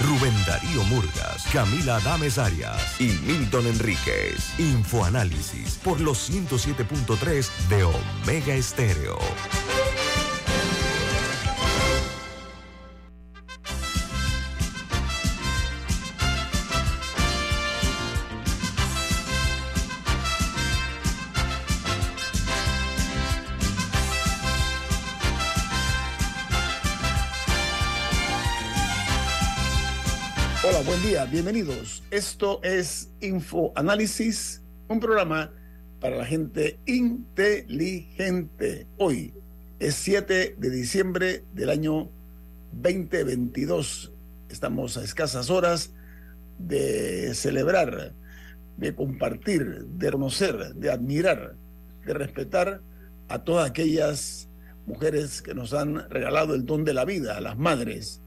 Rubén Darío Murgas, Camila Adames Arias y Milton Enríquez. Infoanálisis por los 107.3 de Omega Estéreo. Bienvenidos. Esto es Info Análisis, un programa para la gente inteligente. Hoy es 7 de diciembre del año 2022. Estamos a escasas horas de celebrar, de compartir, de conocer, de admirar, de respetar a todas aquellas mujeres que nos han regalado el don de la vida, a las madres,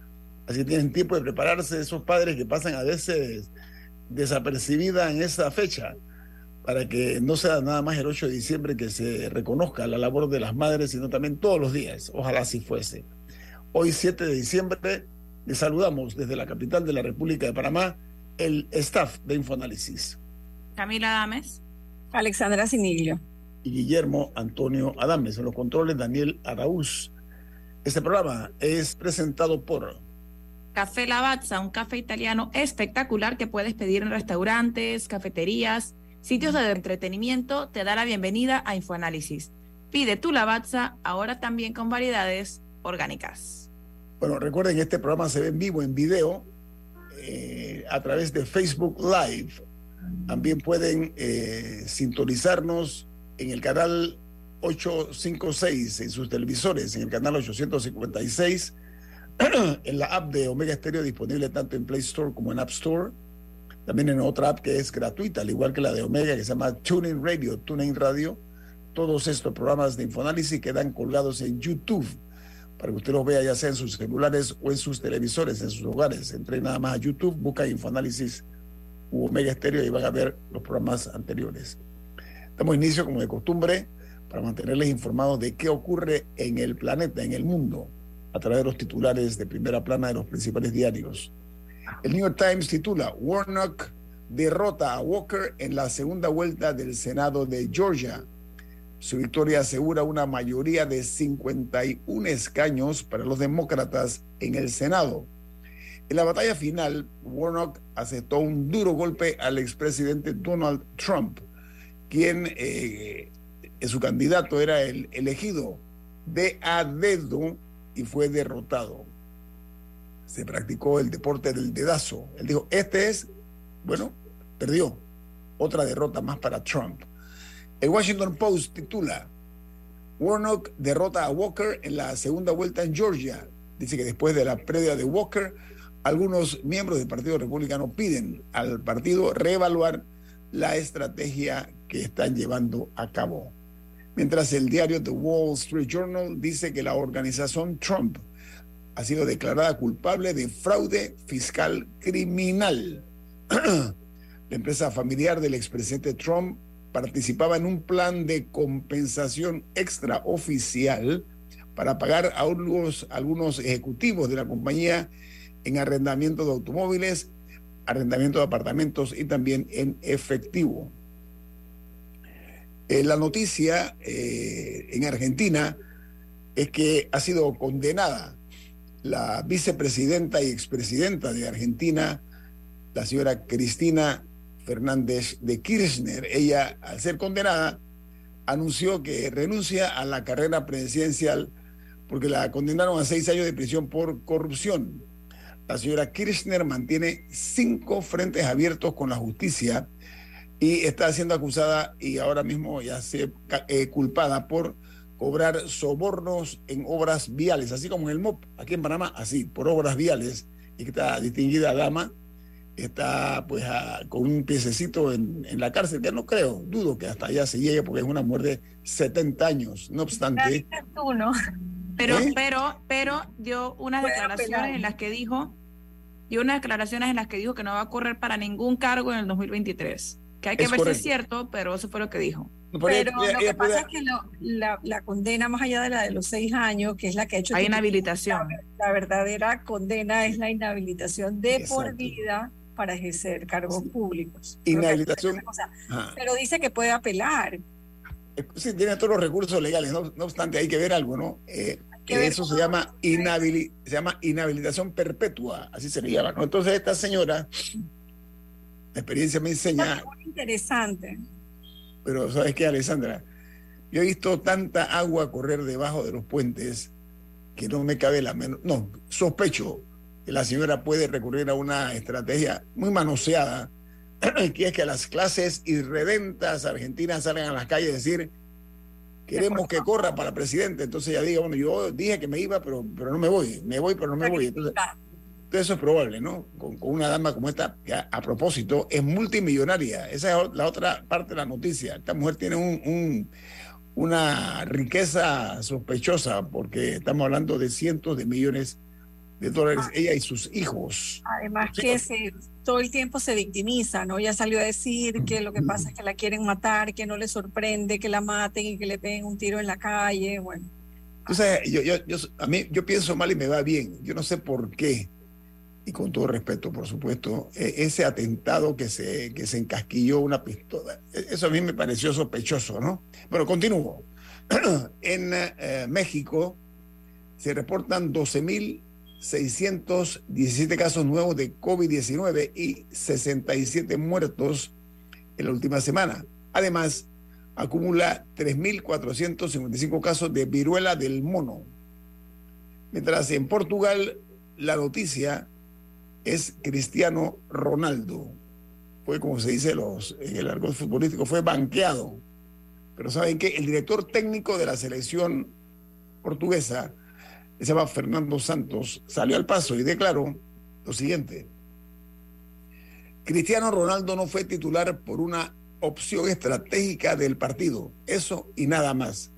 Así que tienen tiempo de prepararse esos padres que pasan a veces desapercibida en esa fecha, para que no sea nada más el 8 de diciembre que se reconozca la labor de las madres, sino también todos los días. Ojalá así fuese. Hoy, 7 de diciembre, les saludamos desde la capital de la República de Panamá, el staff de Infoanálisis. Camila Adames. Alexandra Siniglio. Y Guillermo Antonio Adames. En los controles, Daniel Araúz. Este programa es presentado por Café Lavazza, un café italiano espectacular que puedes pedir en restaurantes, cafeterías, sitios de entretenimiento, te da la bienvenida a Infoanálisis. Pide tu Lavazza ahora también con variedades orgánicas. Bueno, recuerden, este programa se ve en vivo, en video, eh, a través de Facebook Live. También pueden eh, sintonizarnos en el canal 856, en sus televisores, en el canal 856 en la app de Omega Stereo disponible tanto en Play Store como en App Store. También en otra app que es gratuita, al igual que la de Omega, que se llama TuneIn Radio, TuneIn Radio. Todos estos programas de Infoanálisis quedan colgados en YouTube para que usted los vea ya sea en sus celulares o en sus televisores, en sus hogares. Entre nada más a YouTube, busca Infoanálisis u Omega Stereo y van a ver los programas anteriores. Damos inicio, como de costumbre, para mantenerles informados de qué ocurre en el planeta, en el mundo a través de los titulares de primera plana de los principales diarios. El New York Times titula Warnock derrota a Walker en la segunda vuelta del Senado de Georgia. Su victoria asegura una mayoría de 51 escaños para los demócratas en el Senado. En la batalla final, Warnock aceptó un duro golpe al expresidente Donald Trump, quien eh, su candidato era el elegido de a dedo y fue derrotado. Se practicó el deporte del dedazo. Él dijo, este es, bueno, perdió. Otra derrota más para Trump. El Washington Post titula, Warnock derrota a Walker en la segunda vuelta en Georgia. Dice que después de la pérdida de Walker, algunos miembros del Partido Republicano piden al partido reevaluar la estrategia que están llevando a cabo mientras el diario The Wall Street Journal dice que la organización Trump ha sido declarada culpable de fraude fiscal criminal. la empresa familiar del expresidente Trump participaba en un plan de compensación extraoficial para pagar a algunos, ejecutivos de la compañía en arrendamiento de automóviles, arrendamiento de apartamentos y también en efectivo. Eh, la noticia eh, en Argentina es que ha sido condenada la vicepresidenta y expresidenta de Argentina, la señora Cristina Fernández de Kirchner. Ella, al ser condenada, anunció que renuncia a la carrera presidencial porque la condenaron a seis años de prisión por corrupción. La señora Kirchner mantiene cinco frentes abiertos con la justicia y está siendo acusada y ahora mismo ya se eh, culpada por cobrar sobornos en obras viales, así como en el MOP, aquí en Panamá, así, por obras viales, está distinguida dama, está pues con un piececito en, la cárcel, que no creo, dudo que hasta allá se llegue porque es una mujer de 70 años. No obstante... Pero, ¿Eh? pero, pero dio unas declaraciones en las que dijo, dio unas declaraciones en las que dijo que no va a correr para ningún cargo en el 2023. Que hay que ver si es cierto, pero eso fue lo que dijo. Pero lo que pasa es que la, condena, más allá de la de los seis años, que es la que ha hecho. Hay inhabilitación. La, verdadera condena es la inhabilitación de por vida para ejercer cargos públicos. Inhabilitación. Pero dice que puede apelar. Sí, tiene todos los recursos legales, no, obstante, hay que ver algo, ¿no? Eh, que eso se llama, se llama inhabilitación perpetua, así se le llama, ¿no? Entonces, esta señora, la experiencia me enseña. interesante. Pero, ¿sabes qué, Alessandra? Yo he visto tanta agua correr debajo de los puentes que no me cabe la menos. No, sospecho que la señora puede recurrir a una estrategia muy manoseada, que es que las clases irredentas argentinas salgan a las calles y decir, queremos que corra para presidente. Entonces ella diga, bueno, yo dije que me iba, pero, pero no me voy, me voy, pero no me voy. Entonces, eso es probable, ¿no? Con, una dama como esta, que a, propósito es multimillonaria. Esa es la otra parte de la noticia. Esta mujer tiene un, una riqueza sospechosa porque estamos hablando de cientos de millones de dólares, ah. ella y sus hijos. Además que se, todo el tiempo se victimiza, ¿no? Ya salió a decir que lo que pasa es que la quieren matar, que no le sorprende que la maten y que le peguen un tiro en la calle, bueno. Entonces, yo, yo, yo, a mí, yo pienso mal y me va bien. Yo no sé por qué, y con todo respeto, por supuesto, e, ese atentado que se, que se encasquilló una pistola, e, eso a mí me pareció sospechoso, ¿no? Bueno, continúo. en eh, México se reportan 12 mil 617 casos nuevos de COVID-19 y 67 muertos en la última semana. Además, acumula 3.455 casos de viruela del mono. Mientras en Portugal la noticia es Cristiano Ronaldo. Fue como se dice los, en el argot futbolístico, fue banqueado. Pero saben que el director técnico de la selección portuguesa se llama Fernando Santos, salió al paso y declaró lo siguiente. Cristiano Ronaldo no fue titular por una opción estratégica del partido, eso y nada más.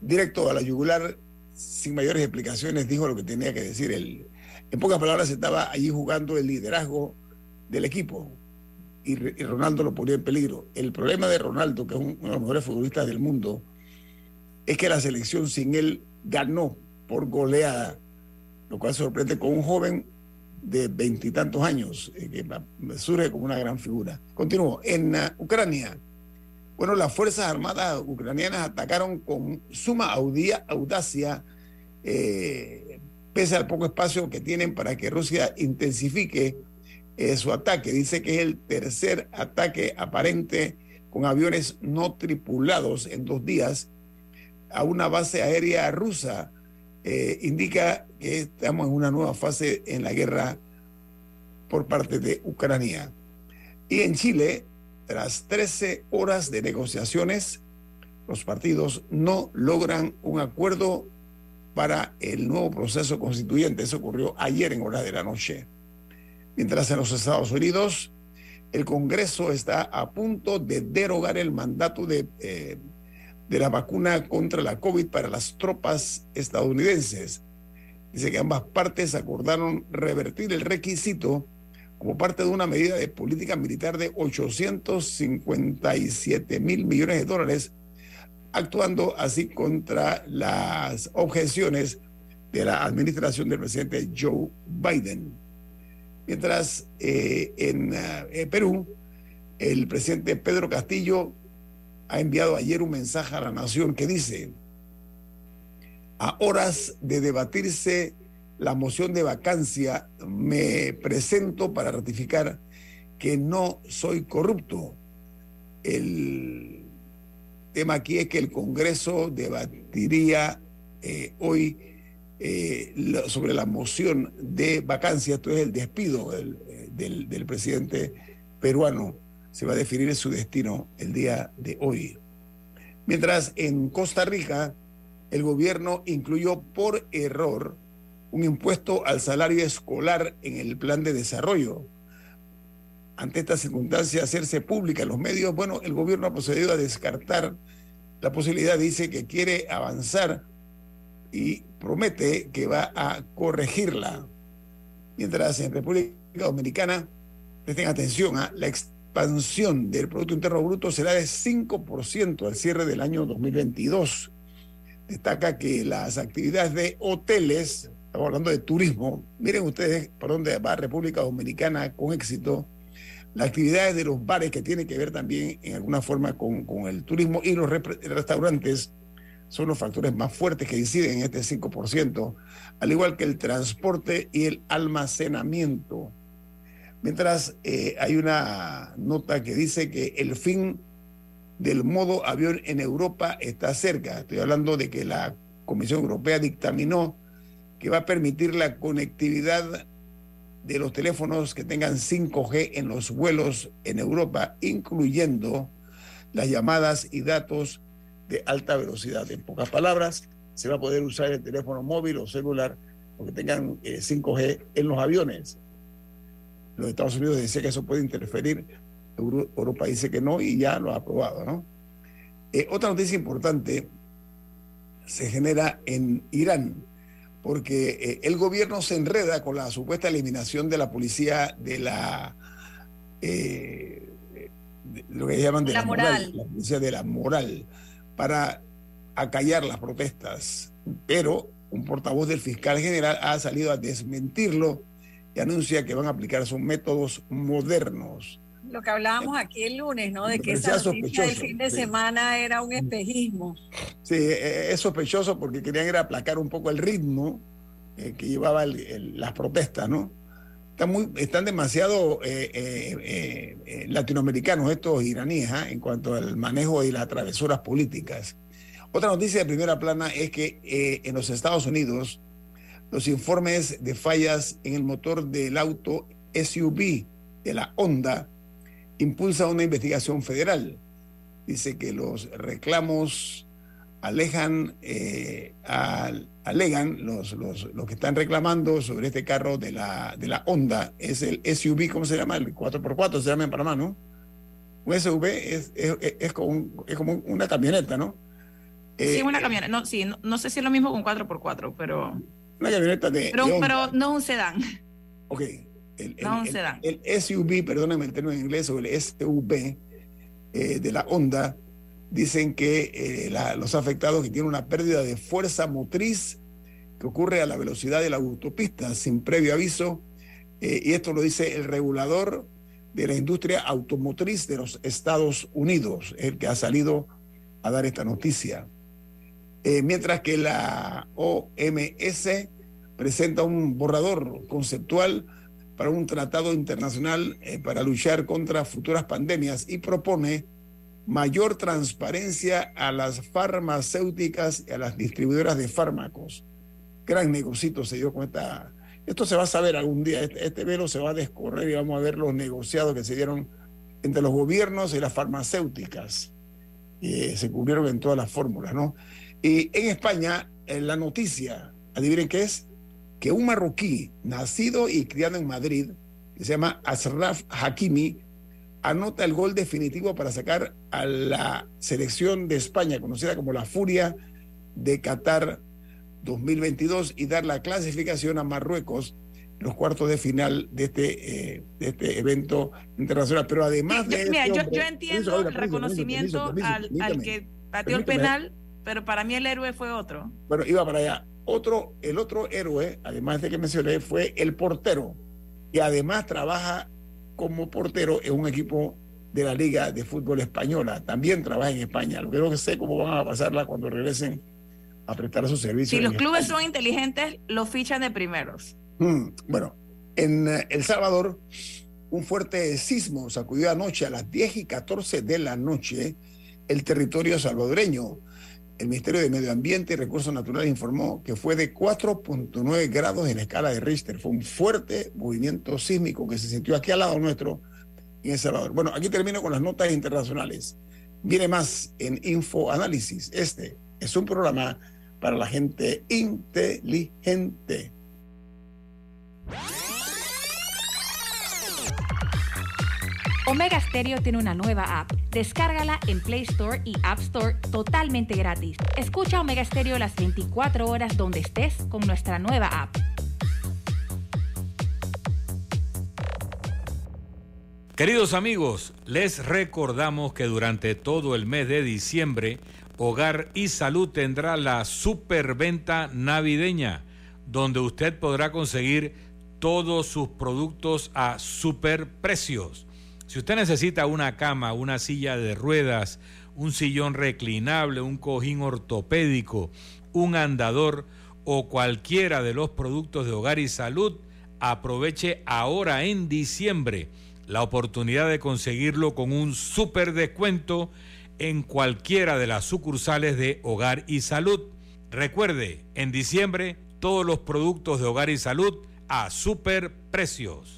Directo a la yugular, sin mayores explicaciones, dijo lo que tenía que decir él. En pocas palabras, estaba allí jugando el liderazgo del equipo y, Ronaldo lo ponía en peligro. El problema de Ronaldo, que es uno de los mejores futbolistas del mundo, es que la selección sin él ganó por goleada, lo cual sorprende con un joven de veintitantos años, eh, que surge como una gran figura. Continúo. En uh, Ucrania, bueno, las Fuerzas Armadas ucranianas atacaron con suma audacia, eh, pese al poco espacio que tienen para que Rusia intensifique eh, su ataque. Dice que es el tercer ataque aparente con aviones no tripulados en dos días a una base aérea rusa, eh, indica que estamos en una nueva fase en la guerra por parte de Ucrania. Y en Chile, tras 13 horas de negociaciones, los partidos no logran un acuerdo para el nuevo proceso constituyente. Eso ocurrió ayer en horas de la noche. Mientras en los Estados Unidos, el Congreso está a punto de derogar el mandato de eh, de la vacuna contra la COVID para las tropas estadounidenses. Dice que ambas partes acordaron revertir el requisito como parte de una medida de política militar de 857 mil millones de dólares, actuando así contra las objeciones de la administración del presidente Joe Biden. Mientras eh, en eh, Perú, el presidente Pedro Castillo ha enviado ayer un mensaje a la nación que dice, a horas de debatirse la moción de vacancia, me presento para ratificar que no soy corrupto. El tema aquí es que el Congreso debatiría eh, hoy eh, sobre la moción de vacancia, esto es el despido del, del presidente peruano se va a definir su destino el día de hoy. Mientras en Costa Rica el gobierno incluyó por error un impuesto al salario escolar en el plan de desarrollo. Ante esta circunstancia hacerse pública en los medios, bueno, el gobierno ha procedido a descartar la posibilidad, dice que quiere avanzar y promete que va a corregirla. Mientras en República Dominicana, presten atención, a ¿ah? la expansión del Producto Interno Bruto será de 5% al cierre del año 2022. Destaca que las actividades de hoteles, estamos hablando de turismo, miren ustedes por dónde va República Dominicana con éxito, las actividades de los bares que tienen que ver también en alguna forma con, con el turismo y los restaurantes son los factores más fuertes que inciden en este 5%, al igual que el transporte y el almacenamiento. Mientras eh, hay una nota que dice que el fin del modo avión en Europa está cerca. Estoy hablando de que la Comisión Europea dictaminó que va a permitir la conectividad de los teléfonos que tengan 5G en los vuelos en Europa, incluyendo las llamadas y datos de alta velocidad. En pocas palabras, se va a poder usar el teléfono móvil o celular porque tengan 5G eh, en los aviones. Los Estados Unidos decía que eso puede interferir, Europa dice que no y ya lo ha aprobado, ¿no? Eh, otra noticia importante se genera en Irán, porque eh, el gobierno se enreda con la supuesta eliminación de la policía de la lo que llaman de la, moral, la policía de la moral para acallar las protestas, pero un portavoz del fiscal general ha salido a desmentirlo y anuncia que van a aplicar sus métodos modernos. Lo que hablábamos aquí el lunes, ¿no? De que esa noticia del fin de semana era un espejismo. Sí, e, e, es sospechoso porque querían ir a aplacar un poco el ritmo eh, que llevaba las protestas, ¿no? Están, muy, están demasiado eh, eh, latinoamericanos estos iraníes ¿ah? en cuanto al manejo y las travesuras políticas. Otra noticia de primera plana es que en los Estados Unidos los informes de fallas en el motor del auto SUV de la Honda impulsa una investigación federal. Dice que los reclamos alejan, al alegan los, los, los, que están reclamando sobre este carro de la, de la Honda, es el SUV, ¿cómo se llama? El 4x4 se llama en Panamá, ¿no? Un SUV es, es, es, como, es como una camioneta, ¿no? sí, una eh, camioneta. No, sí, no, sé si es lo mismo con 4x4, pero... Una camioneta de... Pero, pero no un sedán. Ok. El, no. El, SUV, perdóname el término en inglés, o el SUV eh, de la Honda, dicen que eh, los afectados que tienen una pérdida de fuerza motriz que ocurre a la velocidad de la autopista sin previo aviso, eh, y esto lo dice el regulador de la industria automotriz de los Estados Unidos, el que ha salido a dar esta noticia. Eh, mientras que la OMS presenta un borrador conceptual para un tratado internacional para luchar contra futuras pandemias y propone mayor transparencia a las farmacéuticas y a las distribuidoras de fármacos. Gran negocito se dio con esta... Esto se va a saber algún día, este, este, velo se va a descorrer y vamos a ver los negociados que se dieron entre los gobiernos y las farmacéuticas. y se cubrieron en todas las fórmulas, ¿no? Y en España, en la noticia, adivinen qué es, que un marroquí nacido y criado en Madrid, que se llama Asraf Hakimi, anota el gol definitivo para sacar a la selección de España, conocida como la Furia de Qatar 2022, y dar la clasificación a Marruecos en los cuartos de final de este, eh, de este evento internacional. Pero además de... Mira, yo, entiendo el reconocimiento al, que pateó el penal, pero para mí el héroe fue otro. Bueno, iba para allá. Otro, el otro héroe, además de que mencioné, fue el portero. Y además trabaja como portero en un equipo de la Liga de Fútbol Española. También trabaja en España. Lo que no sé cómo van a pasarla cuando regresen a prestar sus servicios. Si los clubes son inteligentes, los fichan de primeros. Mm, bueno, en eh, El Salvador, un fuerte sismo sacudió anoche a las 10 y 14 de la noche el territorio salvadoreño. El Ministerio de Medio Ambiente y Recursos Naturales informó que fue de 4.9 grados en la escala de Richter. Fue un fuerte movimiento sísmico que se sintió aquí al lado nuestro en El Salvador. Bueno, aquí termino con las notas internacionales. Viene más en Info Análisis. Este es un programa para la gente inteligente. Omega Stereo tiene una nueva app. Descárgala en Play Store y App Store totalmente gratis. Escucha Omega Stereo las 24 horas donde estés con nuestra nueva app. Queridos amigos, les recordamos que durante todo el mes de diciembre, Hogar y Salud tendrá la superventa navideña, donde usted podrá conseguir todos sus productos a superprecios. Si usted necesita una cama, una silla de ruedas, un sillón reclinable, un cojín ortopédico, un andador o cualquiera de los productos de hogar y salud, aproveche ahora en diciembre la oportunidad de conseguirlo con un super descuento en cualquiera de las sucursales de hogar y salud. Recuerde, en diciembre todos los productos de hogar y salud a super precios.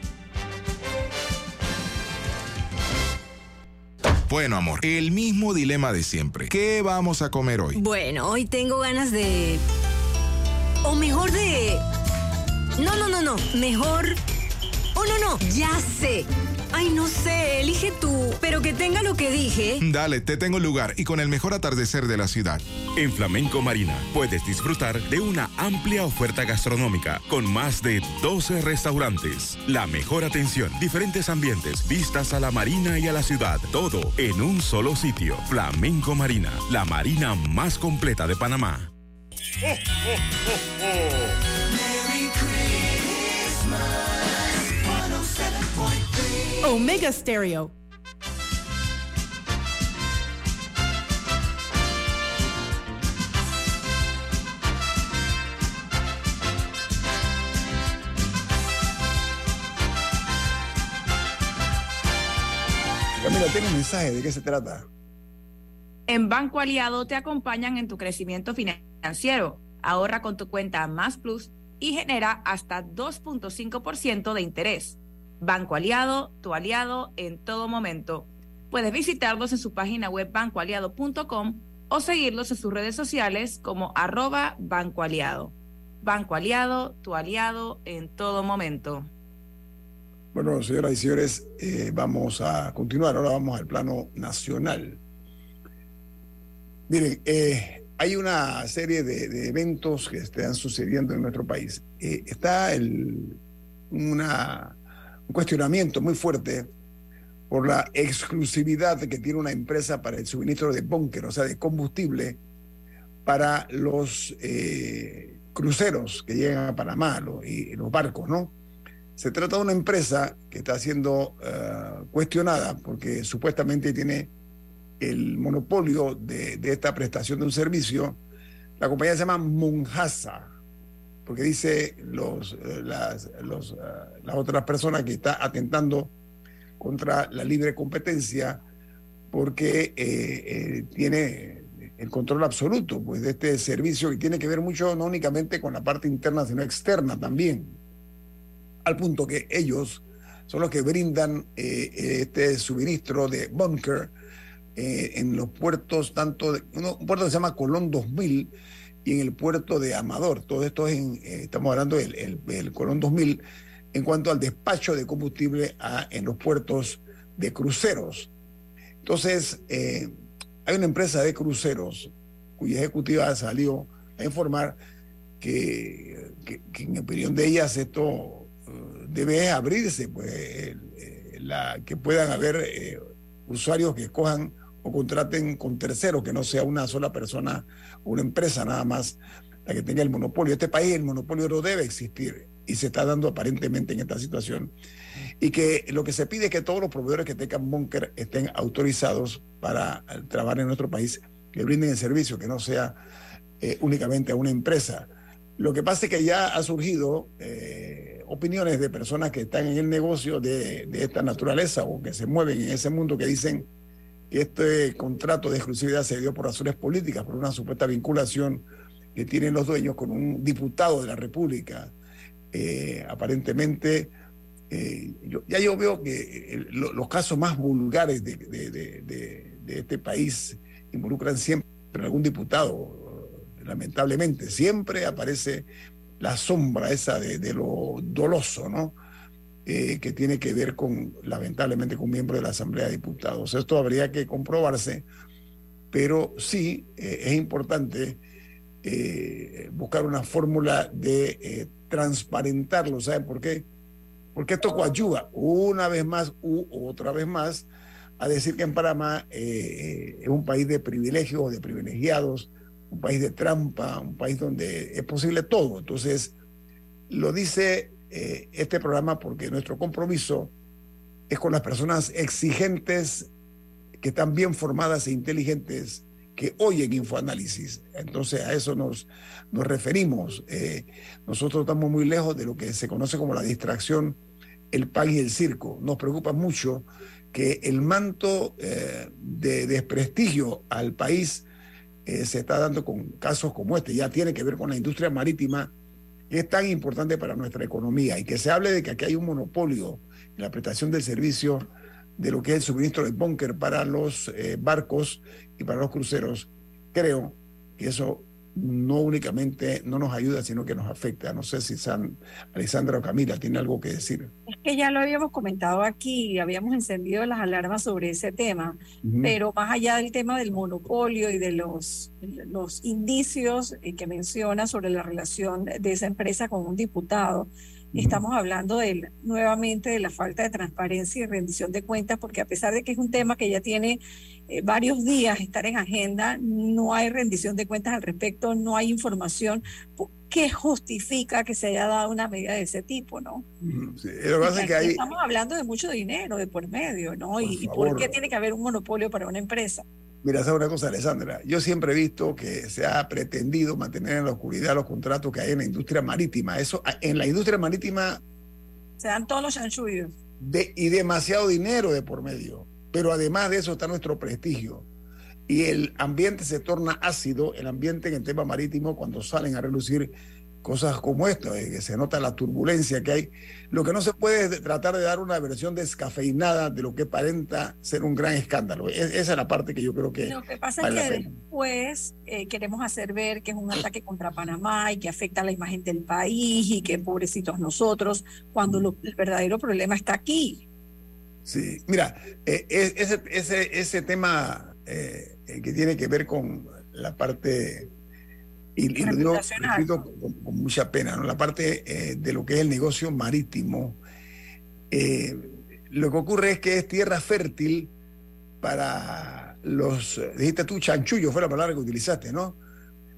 Bueno, amor, el mismo dilema de siempre. ¿Qué vamos a comer hoy? Bueno, hoy tengo ganas de... O mejor de... No, no, no, no. Mejor... Oh, no, no. Ya sé. Ay, no sé, elige tú, pero que tenga lo que dije. Dale, te tengo lugar y con el mejor atardecer de la ciudad. En Flamenco Marina puedes disfrutar de una amplia oferta gastronómica con más de 12 restaurantes. La mejor atención, diferentes ambientes, vistas a la marina y a la ciudad, todo en un solo sitio. Flamenco Marina, la marina más completa de Panamá. Omega Stereo. Camila, tiene un mensaje, ¿de qué se trata? En Banco Aliado te acompañan en tu crecimiento financiero. Ahorra con tu cuenta Más Plus y genera hasta 2.5% de interés. Banco Aliado, tu aliado en todo momento. Puedes visitarlos en su página web bancoaliado.com o seguirlos en sus redes sociales como arroba Banco Aliado. Banco Aliado, tu aliado en todo momento. Bueno, señoras y señores, eh, vamos a continuar. Ahora vamos al plano nacional. Miren, eh, hay una serie de, eventos que están sucediendo en nuestro país. Eh, está el, una un cuestionamiento muy fuerte por la exclusividad que tiene una empresa para el suministro de búnker, o sea, de combustible para los eh, cruceros que llegan a Panamá y los barcos, ¿no? Se trata de una empresa que está siendo eh, cuestionada porque supuestamente tiene el monopolio de, esta prestación de un servicio. La compañía se llama Monjasa, porque dice los, eh, las, los, eh, las otras personas que está atentando contra la libre competencia porque eh, tiene el control absoluto pues, de este servicio que tiene que ver mucho no únicamente con la parte interna, sino externa también, al punto que ellos son los que brindan este suministro de bunker en los puertos, tanto de, un puerto que se llama Colón 2000, y en el puerto de Amador. Todo esto es en, eh, estamos hablando del el, Colón 2000 en cuanto al despacho de combustible en los puertos de cruceros. Entonces, eh, hay una empresa de cruceros cuya ejecutiva salió a informar que, en opinión de ellas esto eh, debe abrirse, pues, la, que puedan haber usuarios que escojan o contraten con terceros, que no sea una sola persona una empresa nada más la que tenga el monopolio. Este país el monopolio no debe existir y se está dando aparentemente en esta situación. Y que lo que se pide es que todos los proveedores que tengan búnker estén autorizados para trabajar en nuestro país, que brinden el servicio, que no sea eh, únicamente a una empresa. Lo que pasa es que ya ha surgido eh, opiniones de personas que están en el negocio de, de esta naturaleza o que se mueven en ese mundo que dicen que este contrato de exclusividad se dio por razones políticas, por una supuesta vinculación que tienen los dueños con un diputado de la República. Eh, aparentemente, eh, ya yo veo que los casos más vulgares de, de, este país involucran siempre a algún diputado, lamentablemente. Siempre aparece la sombra esa de, lo doloso, ¿no? Eh, que tiene que ver con, lamentablemente, con miembros de la Asamblea de Diputados. Esto habría que comprobarse, pero sí eh, es importante eh, buscar una fórmula de transparentarlo. ¿Saben por qué? Porque esto coadyuva una vez más u otra vez más a decir que en Panamá es un país de privilegios, de privilegiados, un país de trampa, un país donde es posible todo. Entonces, lo dice eh, este programa porque nuestro compromiso es con las personas exigentes que están bien formadas e inteligentes que oyen infoanálisis. Entonces a eso nos, nos referimos. Eh, nosotros estamos muy lejos de lo que se conoce como la distracción, el pan y el circo. Nos preocupa mucho que el manto eh, de desprestigio al país se está dando con casos como este. Ya tiene que ver con la industria marítima, que es tan importante para nuestra economía. Y que se hable de que aquí hay un monopolio en la prestación del servicio de lo que es el suministro de búnker para los eh, barcos y para los cruceros. Creo que eso no únicamente no nos ayuda, sino que nos afecta. No sé si San, Alexandra o Camila tiene algo que decir. Es que ya lo habíamos comentado aquí, habíamos encendido las alarmas sobre ese tema, pero más allá del tema del monopolio y de los, los indicios eh, que menciona sobre la relación de esa empresa con un diputado, Estamos hablando de, nuevamente de la falta de transparencia y rendición de cuentas, porque a pesar de que es un tema que ya tiene eh, varios días estar en agenda, no hay rendición de cuentas al respecto, no hay información que justifica que se haya dado una medida de ese tipo, ¿no? Estamos hablando de mucho dinero de por medio, ¿no? y, por qué tiene que haber un monopolio para una empresa? Mira, ¿sabes una cosa, Alessandra? Yo siempre he visto que se ha pretendido mantener en la oscuridad los contratos que hay en la industria marítima. Eso, en la industria marítima... Se dan todos los chanchullos. De, y demasiado dinero de por medio. Pero además de eso está nuestro prestigio. Y el ambiente se torna ácido, el ambiente en el tema marítimo, cuando salen a relucir cosas como esto, eh, que se nota la turbulencia que hay. Lo que no se puede es tratar de dar una versión descafeinada de lo que aparenta ser un gran escándalo. esa es la parte que yo creo que... Lo que pasa es que después eh, queremos hacer ver que es un ataque contra Panamá y que afecta a la imagen del país y que pobrecitos nosotros, cuando el verdadero problema está aquí. Sí, mira, eh, ese, ese, ese tema que tiene que ver con la parte y, lo digo con, mucha pena, ¿no? la parte eh, de lo que es el negocio marítimo, eh, lo que ocurre es que es tierra fértil para los, dijiste tú, chanchullo, fue la palabra que utilizaste, ¿no?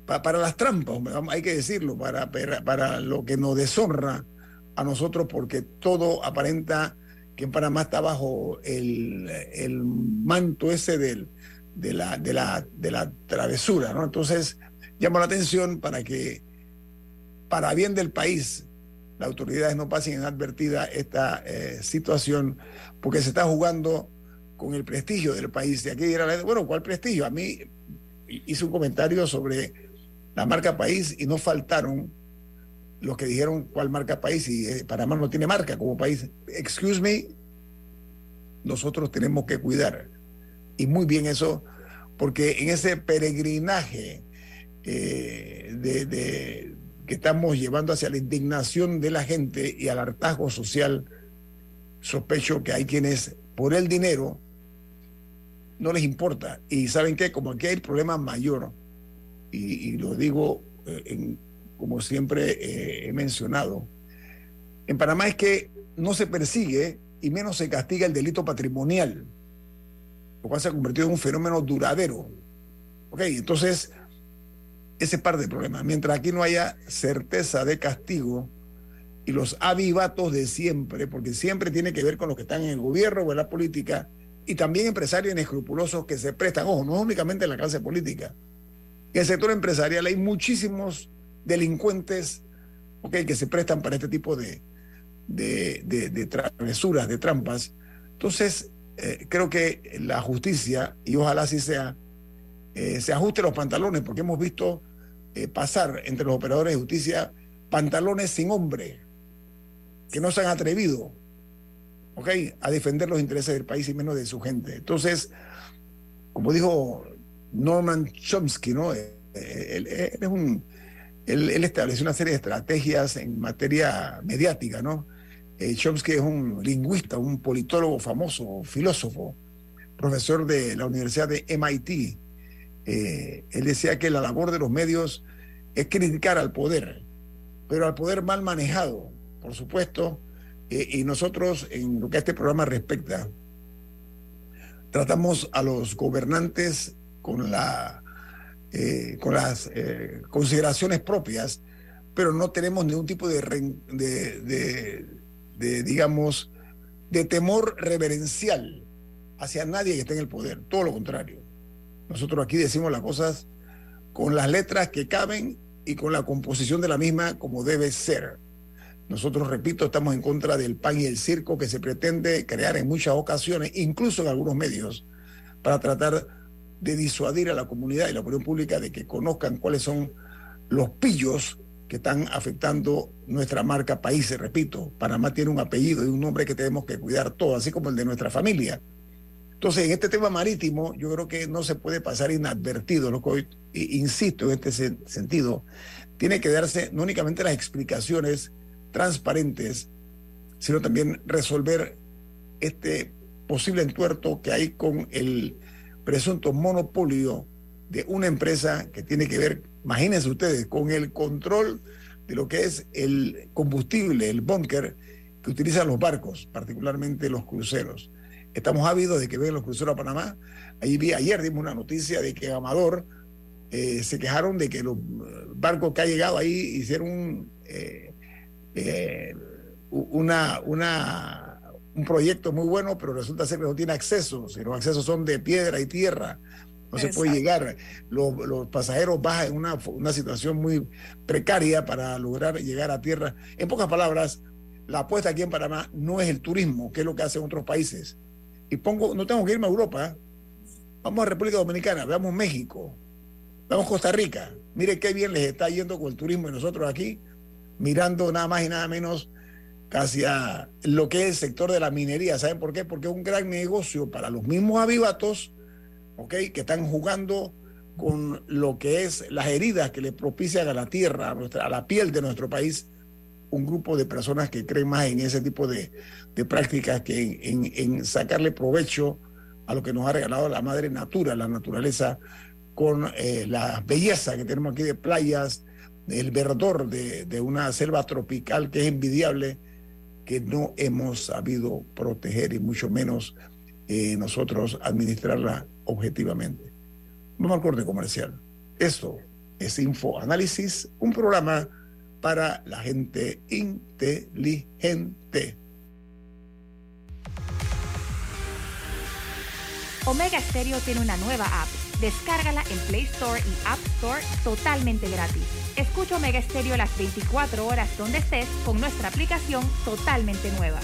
para las trampas, hay que decirlo, para, para, lo que nos deshonra a nosotros, porque todo aparenta que en Panamá está bajo el, el manto ese del, de, la, de, la, de la travesura, ¿no? Entonces, llamo la atención para que, para bien del país, las autoridades no pasen inadvertida esta eh, situación, porque se está jugando con el prestigio del país. Y aquí dirá, bueno, ¿cuál prestigio? A mí hice un comentario sobre la marca país y no faltaron los que dijeron cuál marca país y eh, Panamá no tiene marca como país. Excuse me, nosotros tenemos que cuidar. Y muy bien eso, porque en ese peregrinaje eh, de, que estamos llevando hacia la indignación de la gente y al hartazgo social, sospecho que hay quienes por el dinero no les importa. Y saben que como aquí hay el problema mayor, y, lo digo eh, como siempre eh, he mencionado, en Panamá es que no se persigue y menos se castiga el delito patrimonial, lo cual se ha convertido en un fenómeno duradero. Ok, entonces ese par de problemas. Mientras aquí no haya certeza de castigo y los avivatos de siempre, porque siempre tiene que ver con los que están en el gobierno o en la política, y también empresarios inescrupulosos que se prestan, ojo, no únicamente en la clase política. En el sector empresarial hay muchísimos delincuentes okay, que se prestan para este tipo de, de, de, travesuras, de trampas. Entonces, eh, creo que la justicia, y ojalá así sea, eh, se ajuste los pantalones, porque hemos visto eh, pasar entre los operadores de justicia pantalones sin hombre, que no se han atrevido a defender los intereses del país y menos de su gente. Entonces, como dijo Norman Chomsky, ¿no? Él, es un, él, estableció una serie de estrategias en materia mediática, ¿no? Chomsky es un lingüista, un politólogo famoso, filósofo, profesor de la Universidad de MIT, eh, él decía que la labor de los medios es criticar al poder, pero al poder mal manejado, por supuesto, eh, y nosotros en lo que a este programa respecta, tratamos a los gobernantes con, la, eh, con las consideraciones propias, pero no tenemos ningún tipo de, de, de, digamos, de temor reverencial hacia nadie que esté en el poder, todo lo contrario. Nosotros aquí decimos las cosas con las letras que caben y con la composición de la misma como debe ser. Nosotros, repito, estamos en contra del pan y el circo que se pretende crear en muchas ocasiones, incluso en algunos medios, para tratar de disuadir a la comunidad y la opinión pública de que conozcan cuáles son los pillos que están afectando nuestra marca país. Repito, Panamá tiene un apellido y un nombre que tenemos que cuidar todo, así como el de nuestra familia. Entonces, en este tema marítimo, yo creo que no se puede pasar inadvertido, lo que hoy insisto en este sentido, tiene que darse no únicamente las explicaciones transparentes, sino también resolver este posible entuerto que hay con el presunto monopolio de una empresa que tiene que ver, imagínense ustedes, con el control de lo que es el combustible, el búnker que utilizan los barcos, particularmente los cruceros. Estamos ávidos de que vengan los cruceros a Panamá. Ahí vi, ayer dimos una noticia de que Amador eh, se quejaron de que los barcos que han llegado ahí hicieron eh, eh, una, una, un proyecto muy bueno, pero resulta ser que no tiene acceso. Si los accesos son de piedra y tierra, no se puede llegar. Los, los, pasajeros bajan en una, una situación muy precaria para lograr llegar a tierra. En pocas palabras, la apuesta aquí en Panamá no es el turismo, que es lo que hacen otros países y pongo, no tengo que irme a Europa, vamos a República Dominicana, veamos México, veamos Costa Rica, mire qué bien les está yendo con el turismo y nosotros aquí, mirando nada más y nada menos casi a lo que es el sector de la minería. ¿Saben por qué? Porque es un gran negocio para los mismos avivatos, ¿ok? Que están jugando con lo que es las heridas que le propician a la tierra, a, la piel de nuestro país, un grupo de personas que creen más en ese tipo de, de prácticas que en, sacarle provecho a lo que nos ha regalado la madre natura, la naturaleza, con eh, la belleza que tenemos aquí de playas, el verdor de, una selva tropical que es envidiable, que no hemos sabido proteger y mucho menos eh, nosotros administrarla objetivamente. Vamos al corte comercial. Esto es Info Análisis, un programa para la gente inteligente. Omega Stereo tiene una nueva app. Descárgala en Play Store y App Store totalmente gratis. Escucha Omega Stereo las 24 horas donde estés con nuestra aplicación totalmente nueva.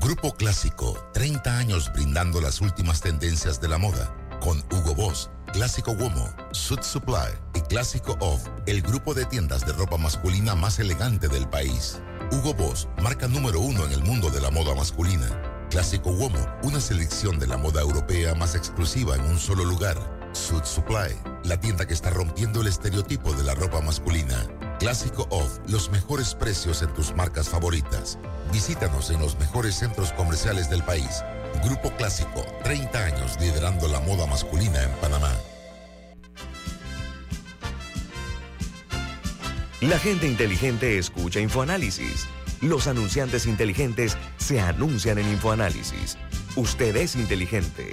Grupo Clásico, 30 años brindando las últimas tendencias de la moda, con Hugo Boss Clásico Womo, Suit Supply y Clásico Off, el grupo de tiendas de ropa masculina más elegante del país. Hugo Boss, marca número uno en el mundo de la moda masculina. Clásico Womo, una selección de la moda europea más exclusiva en un solo lugar. Suit Supply, la tienda que está rompiendo el estereotipo de la ropa masculina. Clásico Off, los mejores precios en tus marcas favoritas. Visítanos en los mejores centros comerciales del país Grupo Clásico, 30 años liderando la moda masculina en Panamá. La gente inteligente escucha InfoAnálisis. Los anunciantes inteligentes se anuncian en InfoAnálisis. Usted es inteligente.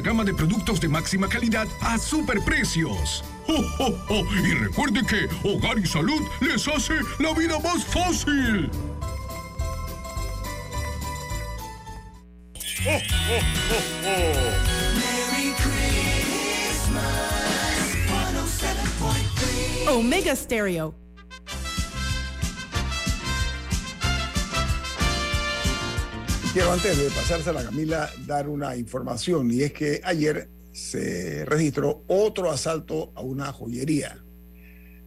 gama de productos de máxima calidad a superprecios. ¡Oh, oh, oh! Y recuerde que Hogar y Salud les hace la vida más fácil. Omega Stereo. Quiero antes de pasarse a la Camila dar una información y es que ayer se registró otro asalto a una joyería.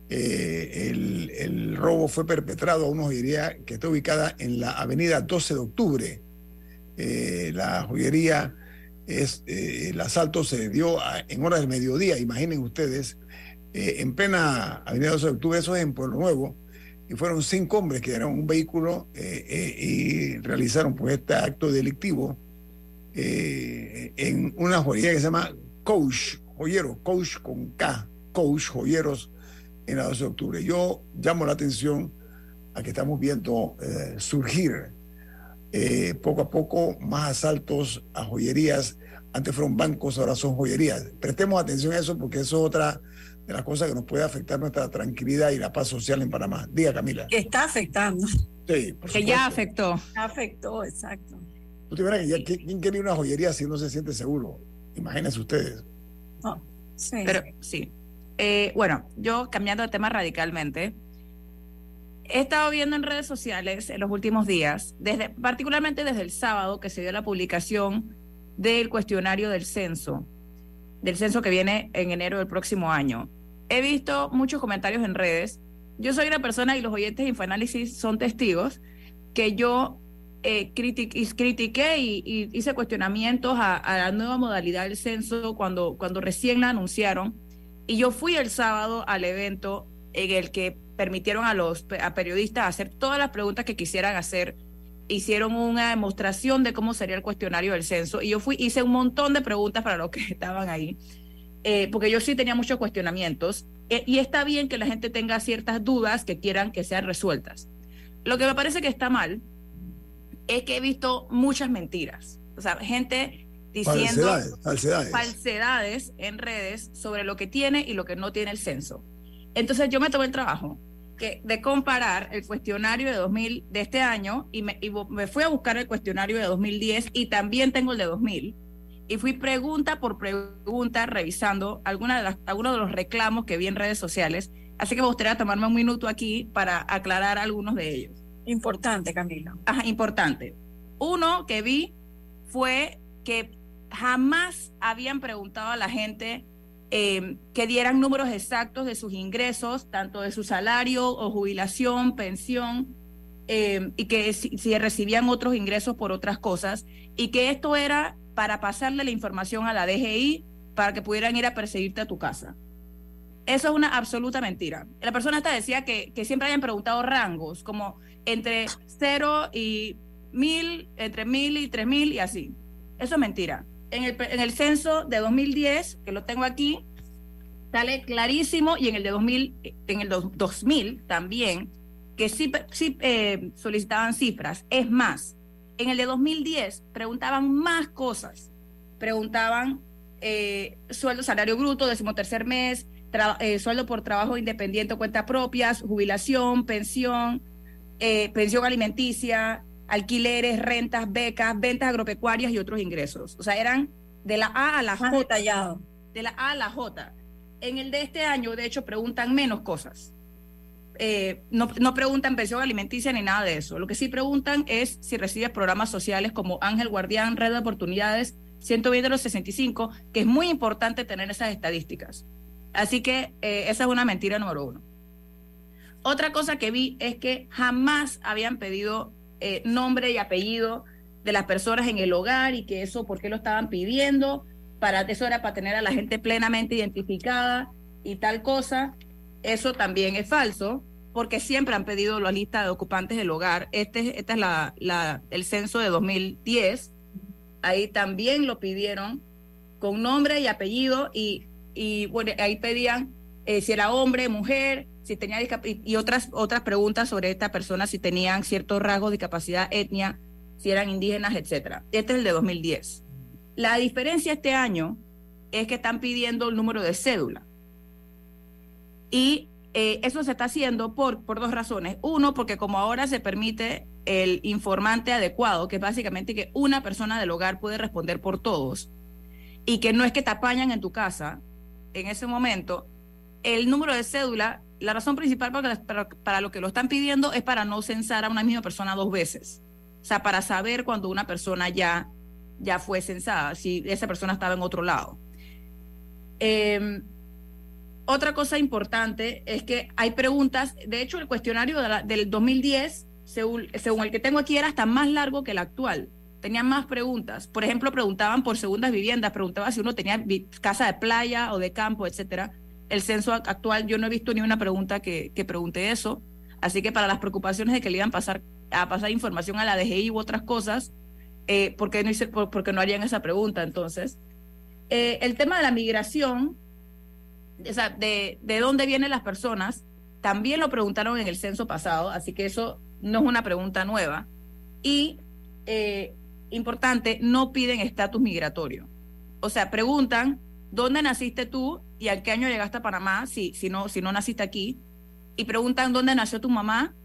Eh, el, robo fue perpetrado a una joyería que está ubicada en la avenida 12 de octubre. Eh, la joyería, es, eh, el asalto se dio en horas del mediodía, imaginen ustedes, en plena avenida 12 de octubre, eso es en Pueblo Nuevo, y fueron cinco hombres que eran un vehículo y realizaron pues este acto delictivo en una joyería que se llama Coach, joyero, Coach con K, Coach, joyeros en la 12 de octubre. Yo llamo la atención a que estamos viendo eh, surgir eh, poco a poco más asaltos a joyerías. Antes fueron bancos, ahora son joyerías. Prestemos atención a eso porque eso es otra de las cosas que nos puede afectar nuestra tranquilidad y la paz social en Panamá. Diga, Camila. Que está afectando. Sí, por Que ya afectó. Afectó, exacto. Tú te verás que ¿quién quiere una joyería si no se siente seguro? Imagínense ustedes. Oh, sí. Pero sí. Eh, bueno, yo cambiando de tema radicalmente, he estado viendo en redes sociales en los últimos días, desde, particularmente desde el sábado que se dio la publicación del cuestionario del censo, del censo que viene en enero del próximo año. He visto muchos comentarios en redes. Yo soy una persona y los oyentes de Infoanálisis son testigos que yo eh, critiqué y, hice cuestionamientos a, la nueva modalidad del censo cuando, cuando recién la anunciaron. Y yo fui el sábado al evento en el que permitieron a los periodistas hacer todas las preguntas que quisieran hacer. Hicieron una demostración de cómo sería el cuestionario del censo. Y yo fui, hice un montón de preguntas para los que estaban ahí. Eh, porque yo sí tenía muchos cuestionamientos. Eh, y está bien que la gente tenga ciertas dudas que quieran que sean resueltas. Lo que me parece que está mal es que he visto muchas mentiras. O sea, gente diciendo falsedades, falsedades. falsedades, en redes sobre lo que tiene y lo que no tiene el censo. Entonces yo me tomé el trabajo que, de comparar el cuestionario de 2000 de este año y me, y me fui a buscar el cuestionario de 2010 y también tengo el de 2000 y fui pregunta por pregunta revisando alguna de las, algunos de los reclamos que vi en redes sociales. Así que me gustaría tomarme un minuto aquí para aclarar algunos de ellos. Importante, Camila. Ajá, importante. Uno que vi fue que jamás habían preguntado a la gente eh, que dieran números exactos de sus ingresos, tanto de su salario o jubilación, pensión, eh, y que si, recibían otros ingresos por otras cosas, y que esto era para pasarle la información a la DGI para que pudieran ir a perseguirte a tu casa. Eso es una absoluta mentira. La persona esta decía que, que siempre hayan preguntado rangos, como entre cero y mil, entre mil y tres mil y así. Eso es mentira. En el, en el censo de 2010, que lo tengo aquí, sale clarísimo, y en el de 2000, en el 2000 también, que sí, eh, solicitaban cifras. Es más, en el de 2010 preguntaban más cosas. Preguntaban eh, sueldo, salario bruto, decimotercer mes, eh, sueldo por trabajo independiente o cuentas propias, jubilación, pensión, pensión alimenticia, alquileres, rentas, becas, ventas agropecuarias y otros ingresos. O sea, eran de la A a la J. detallado. De la A a la J. En el de este año, de hecho, preguntan menos cosas. Eh, no, no, preguntan pensión alimenticia ni nada de eso. Lo que sí preguntan es si recibes programas sociales como Ángel Guardián, Red de Oportunidades, 120 de los 65, que es muy importante tener esas estadísticas. Así que eh, esa es una mentira número uno. Otra cosa que vi es que jamás habían pedido eh, nombre y apellido de las personas en el hogar y que eso, ¿por qué lo estaban pidiendo? para eso era para tener a la gente plenamente identificada y tal cosa. Eso también es falso, porque siempre han pedido la lista de ocupantes del hogar. Este, esta es la, la, el censo de 2010. Ahí también lo pidieron con nombre y apellido y, y bueno, ahí pedían eh, si era hombre, mujer, si tenía y otras otras preguntas sobre esta persona, si tenían ciertos rasgos de discapacidad, etnia, si eran indígenas, etcétera. Este es el de 2010. La diferencia este año es que están pidiendo el número de cédula. Y eh, eso se está haciendo por, por dos razones. Uno, porque como ahora se permite el informante adecuado, que es básicamente que una persona del hogar puede responder por todos, y que no es que te apañan en tu casa en ese momento, el número de cédula, la razón principal para, lo que lo están pidiendo es para no censar a una misma persona dos veces. O sea, para saber cuando una persona ya, ya fue censada, si esa persona estaba en otro lado. Em, otra cosa importante es que hay preguntas, de hecho el cuestionario del 2010, según, según el que tengo aquí, era hasta más largo que el actual. Tenía más preguntas. Por ejemplo, preguntaban por segundas viviendas, preguntaban si uno tenía casa de playa o de campo, etcétera el censo actual, yo no he visto ni una pregunta que, que pregunte eso. Así que para las preocupaciones de que le iban a pasar, a pasar información a la DGI u otras cosas, eh, ¿por, qué no porque no harían esa pregunta entonces? Eh, el tema de la migración, de, de dónde vienen las personas, también lo preguntaron en el censo pasado, así que eso no es una pregunta nueva. Y, eh, importante, no piden estatus migratorio. O sea, preguntan ¿dónde naciste tú y a qué año llegaste a Panamá si, si, no, si no naciste aquí? Y preguntan dónde nació tu mamá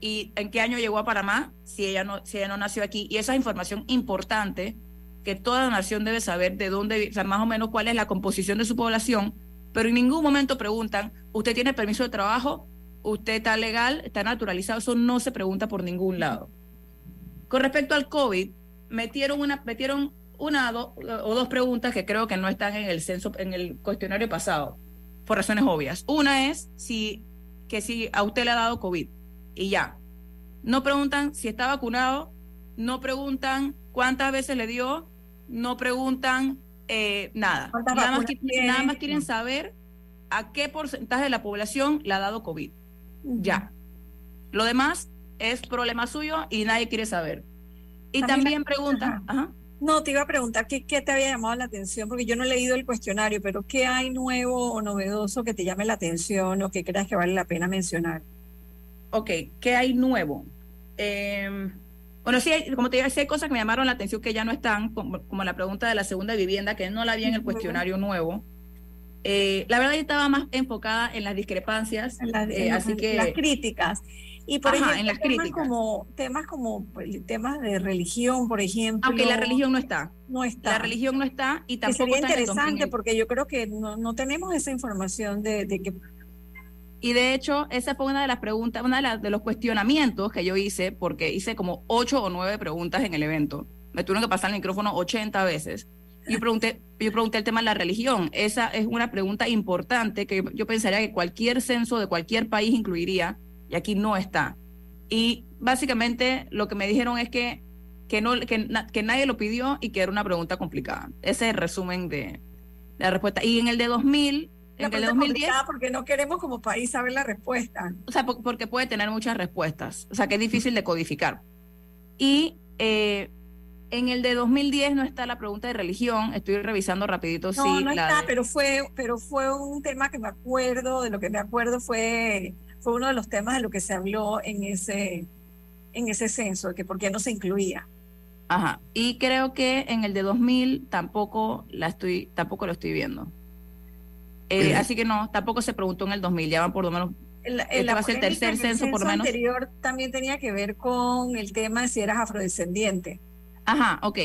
y en qué año llegó a Panamá si ella no, si ella no nació aquí. Y esa es información importante que toda nación debe saber de dónde, o sea, más o menos cuál es la composición de su población, pero en ningún momento preguntan, ¿usted tiene permiso de trabajo? ¿Usted está legal? ¿Está naturalizado? Eso no se pregunta por ningún lado. Con respecto al COVID, metieron, una, metieron una o dos preguntas que creo que no están en el censo, en el cuestionario pasado, por razones obvias. Una es si que si a usted le ha dado COVID y ya. No preguntan si está vacunado, no preguntan cuántas veces le dio, no preguntan eh, nada. Nada más, nada más, quieren saber a qué porcentaje de la población le ha dado COVID. Ya. Lo demás es problema suyo y nadie quiere saber. Y también, preguntan, ajá. No, te iba a preguntar qué, qué te había llamado la atención, porque yo no he leído el cuestionario, pero ¿qué hay nuevo o novedoso que te llame la atención o que creas que vale la pena mencionar? Ok, ¿qué hay nuevo? Em, bueno, sí, como te digo, sí hay cosas que me llamaron la atención que ya no están, como, la pregunta de la segunda vivienda, que no la vi en el cuestionario nuevo. Eh, la verdad, yo estaba más enfocada en las discrepancias, eh, así que... Las críticas. Y por ejemplo, en las temas como temas como temas de religión, por ejemplo. Aunque la religión no está. No está. La religión no está y tampoco sería interesante porque yo creo que no, no tenemos esa información de, de, que y de hecho, esa fue una de las preguntas, una de, de, los cuestionamientos que yo hice, porque hice como ocho o nueve preguntas en el evento. Me tuvieron que pasar el micrófono 80 veces. Yo pregunté, yo pregunté el tema de la religión. Esa es una pregunta importante que yo pensaría que cualquier censo de cualquier país incluiría y aquí no está. Y básicamente lo que me dijeron es que, que, no, que, que nadie lo pidió y que era una pregunta complicada. Ese es el resumen de, la respuesta. Y en el de 2000, en el de 2010... Porque no queremos como país saber la respuesta. O sea, porque puede tener muchas respuestas. O sea, que es difícil de codificar. Y eh, en el de 2010 no está la pregunta de religión, estoy revisando rapidito. No, sí, no está, pero fue, pero fue un tema que me acuerdo, de lo que me acuerdo fue fue uno de los temas de lo que se habló en ese, en ese censo, que por qué no se incluía. Ajá. Y creo que en el de 2000 tampoco la estoy, tampoco lo estoy viendo. Eh, así que no, tampoco se preguntó en el 2000, ya van por lo menos. El, este va a ser el tercer censo, por lo menos. anterior también tenía que ver con el tema de si eras afrodescendiente. Ajá, ok.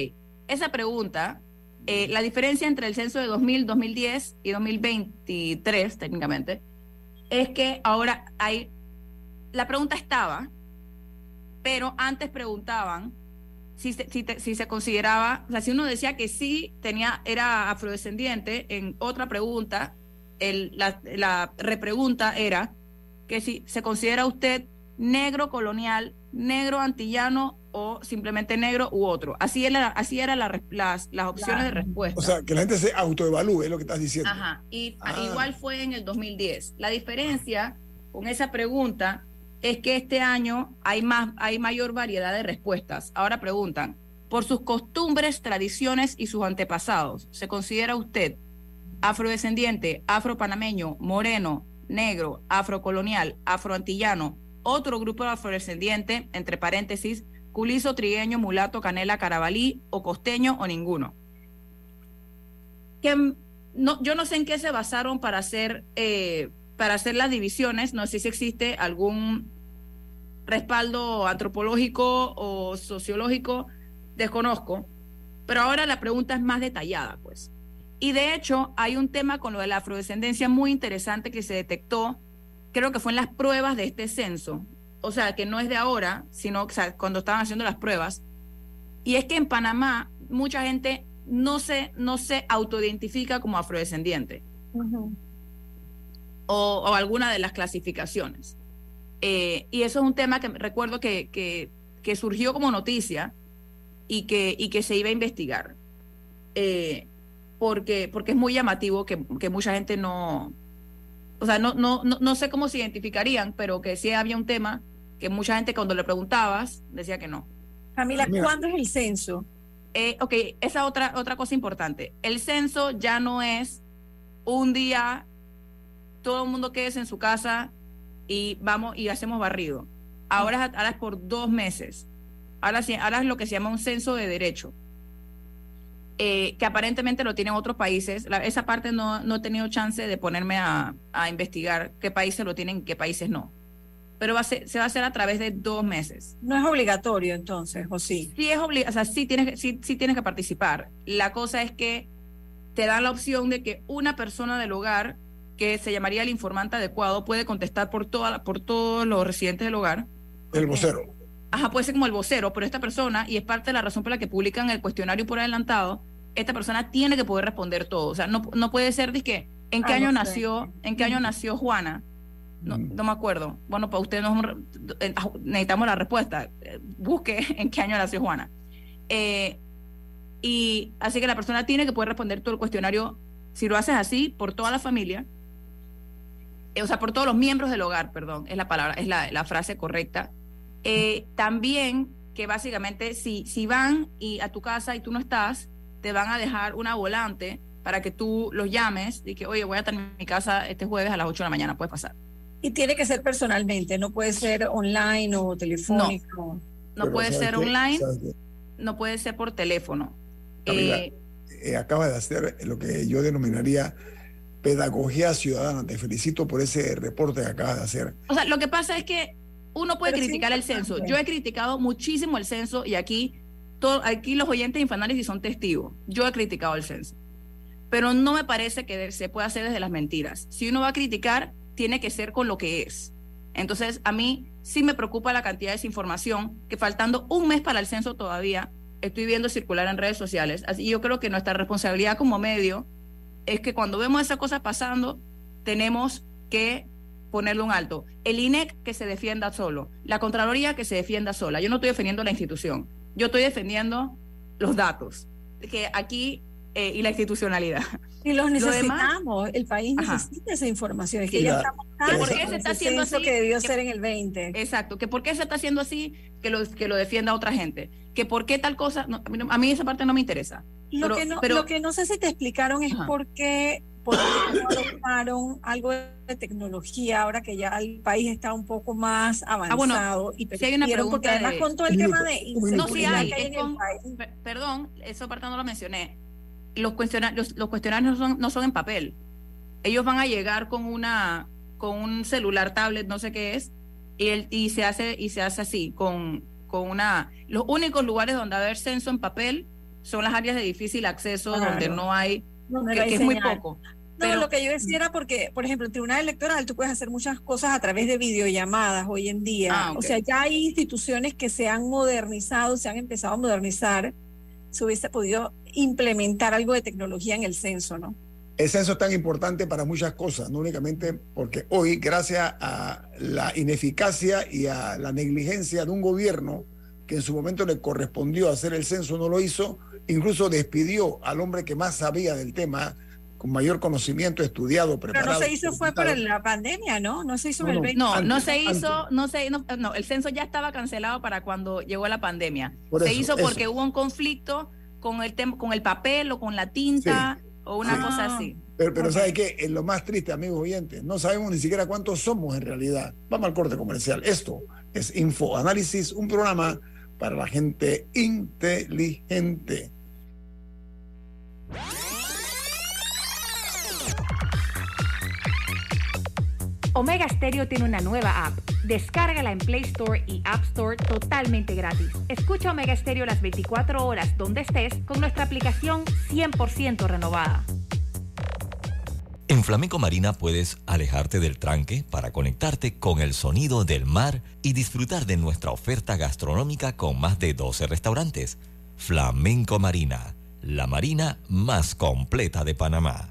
Esa pregunta, eh, la diferencia entre el censo de 2000, 2010 y 2023, técnicamente, es que ahora hay, la pregunta estaba, pero antes preguntaban si se, si, se consideraba, o sea, si uno decía que sí tenía, era afrodescendiente, en otra pregunta, el, la, la repregunta era que si se considera usted negro colonial, negro antillano o simplemente negro u otro. Así era, así era la, las, las opciones de respuesta. O sea, que la gente se autoevalúe, es lo que estás diciendo. Ajá, y Ah. igual fue en el 2010. La diferencia con esa pregunta es que este año hay, más, hay mayor variedad de respuestas. Ahora preguntan, por sus costumbres, tradiciones y sus antepasados, ¿se considera usted afrodescendiente, afropanameño, moreno, negro, afrocolonial, afroantillano, otro grupo afrodescendiente, entre paréntesis, culizo, trigueño, mulato, canela, carabalí o costeño o ninguno? que no, yo no sé en qué se basaron para hacer, eh, para hacer las divisiones, no sé si existe algún respaldo antropológico o sociológico, desconozco, pero ahora la pregunta es más detallada, pues. Y de hecho, hay un tema con lo de la afrodescendencia muy interesante que se detectó, creo que fue en las pruebas de este censo, o sea, que no es de ahora, sino o sea, cuando estaban haciendo las pruebas, y es que en Panamá mucha gente no se, no se autoidentifica como afrodescendiente o, o alguna de las clasificaciones. Eh, y eso es un tema que recuerdo que, que, que surgió como noticia y que, y que se iba a investigar. Eh, porque, porque es muy llamativo que, que mucha gente no, o sea, no, no, no, no sé cómo se identificarían, pero que sí había un tema que mucha gente cuando le preguntabas decía que no. Camila, ¿cuándo es el censo? Eh, ok, esa otra, otra cosa importante. El censo ya no es un día, todo el mundo quede en su casa y vamos y hacemos barrido. Ahora, es- ahora es por dos meses. Ahora, es lo que se llama un censo de derecho. eh, que aparentemente lo tienen otros países. La- esa parte no, no he tenido chance de ponerme a, a investigar qué países lo tienen y qué países no. Pero va a ser- se va a hacer a través de dos meses. No es obligatorio entonces, ¿o sí? Sí es o sea, sí tienes, que- sí, sí tienes que participar. La cosa es que te dan la opción de que una persona del hogar, que se llamaría el informante adecuado, puede contestar por, toda, la- por todos los residentes del hogar. El vocero. Ajá, puede ser como el vocero, pero esta persona, y es parte de la razón por la que publican el cuestionario por adelantado, esta persona tiene que poder responder todo. O sea, no, no puede ser, que ¿en qué Ah, año no sé. nació, en qué año nació Juana? No, no me acuerdo. Bueno, para usted no es un re- ah, necesitamos la respuesta. Eh, Busque en qué año nació Juana. Eh, y así que la persona tiene que poder responder todo el cuestionario, si lo haces así, por toda la familia, eh, o sea, por todos los miembros del hogar, perdón, es la palabra, es la, la frase correcta. Eh, también que básicamente si, si van y a tu casa y tú no estás, te van a dejar una volante para que tú los llames y que, oye, voy a estar en mi casa este jueves a las 8 de la mañana, puedes pasar. Y tiene que ser personalmente, no puede ser online o telefónico. No Pero puede ¿sabes ser qué? online, no puede ser por teléfono. Camila, Eh, eh, acaba de hacer lo que yo denominaría pedagogía ciudadana. Te felicito por ese reporte que acabas de hacer. O sea, lo que pasa es que uno puede Pero sí criticar el censo. Yo he criticado muchísimo el censo y aquí, todo, aquí los oyentes de Infoanálisis son testigos. Yo he criticado el censo. Pero no me parece que se pueda hacer desde las mentiras. Si uno va a criticar, tiene que ser con lo que es. Entonces, a mí sí me preocupa la cantidad de desinformación que faltando un mes para el censo todavía estoy viendo circular en redes sociales. Así yo creo que nuestra responsabilidad como medio es que cuando vemos esas cosas pasando, tenemos que ponerle un alto. El INEC que se defienda solo, la Contraloría que se defienda sola. Yo no estoy defendiendo la institución, yo estoy defendiendo los datos, que aquí eh, y la institucionalidad. Y los Lo necesitamos, el país Ajá. necesita esa información, es que ya estamos ¿Y cansados por qué se está haciendo así? que debió Que- ser en el 20. Exacto, que por qué se está haciendo así, que lo, que lo defienda otra gente, que por qué tal cosa, no, a, mí, no- a mí esa parte no me interesa. Lo, Pero- que no, pero- lo que no sé si te explicaron es Ajá. por qué, por qué no adoptaron algo de tecnología ahora que ya el país está un poco más avanzado. Ah, bueno, y sí hay una permitieron, porque pregunta además de- con todo el tema de. No, inseguridad hay, hay es en el con- país. per- perdón, esa parte no lo mencioné. Los cuestionarios, los, los cuestionarios no son, no son en papel. Ellos van a llegar con una, con un celular, tablet, no sé qué es, y, el, y se hace, y se hace así, con, con una. Los únicos lugares donde va a haber censo en papel son las áreas de difícil acceso, Claro. donde no hay, no hay que es muy poco. No, Pero- lo que yo decía era porque, por ejemplo, el Tribunal Electoral, tú puedes hacer muchas cosas a través de videollamadas hoy en día. Ah. O sea, ya hay instituciones que se han modernizado, se han empezado a modernizar. Se hubiese podido implementar algo de tecnología en el censo, ¿no? El censo es tan importante para muchas cosas, no únicamente porque hoy, gracias a la ineficacia y a la negligencia de un gobierno que en su momento le correspondió hacer el censo, no lo hizo, incluso despidió al hombre que más sabía del tema, con mayor conocimiento, estudiado, preparado. Pero no se hizo fue por la pandemia, ¿no? No se hizo no, el 20. No, no se hizo, no se, no, no, el censo ya estaba cancelado para cuando llegó la pandemia. Por se eso, hizo porque eso. hubo un conflicto con el con el papel o con la tinta sí. o una sí. cosa así. Pero, pero okay. ¿sabe qué? Es lo más triste, amigos oyentes. No sabemos ni siquiera cuántos somos en realidad. Vamos al corte comercial. Esto es Info Análisis, un programa para la gente inteligente. Omega Stereo tiene una nueva app. Descárgala en Play Store y App Store totalmente gratis. Escucha Omega Stereo las 24 horas donde estés con nuestra aplicación 100% renovada. En Flamenco Marina puedes alejarte del tranque para conectarte con el sonido del mar y disfrutar de nuestra oferta gastronómica con más de 12 restaurantes. Flamenco Marina, la marina más completa de Panamá.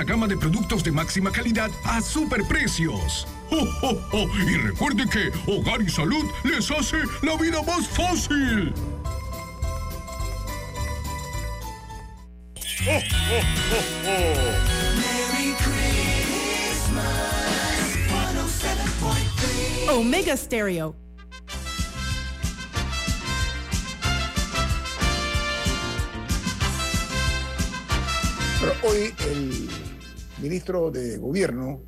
gama de productos de máxima calidad a superprecios. ¡Oh, oh, oh! Y recuerde que Hogar y Salud les hace la vida más fácil. ¡Oh, oh, oh, oh! Merry Christmas, 107.3 Omega Stereo. Pero hoy el ministro de Gobierno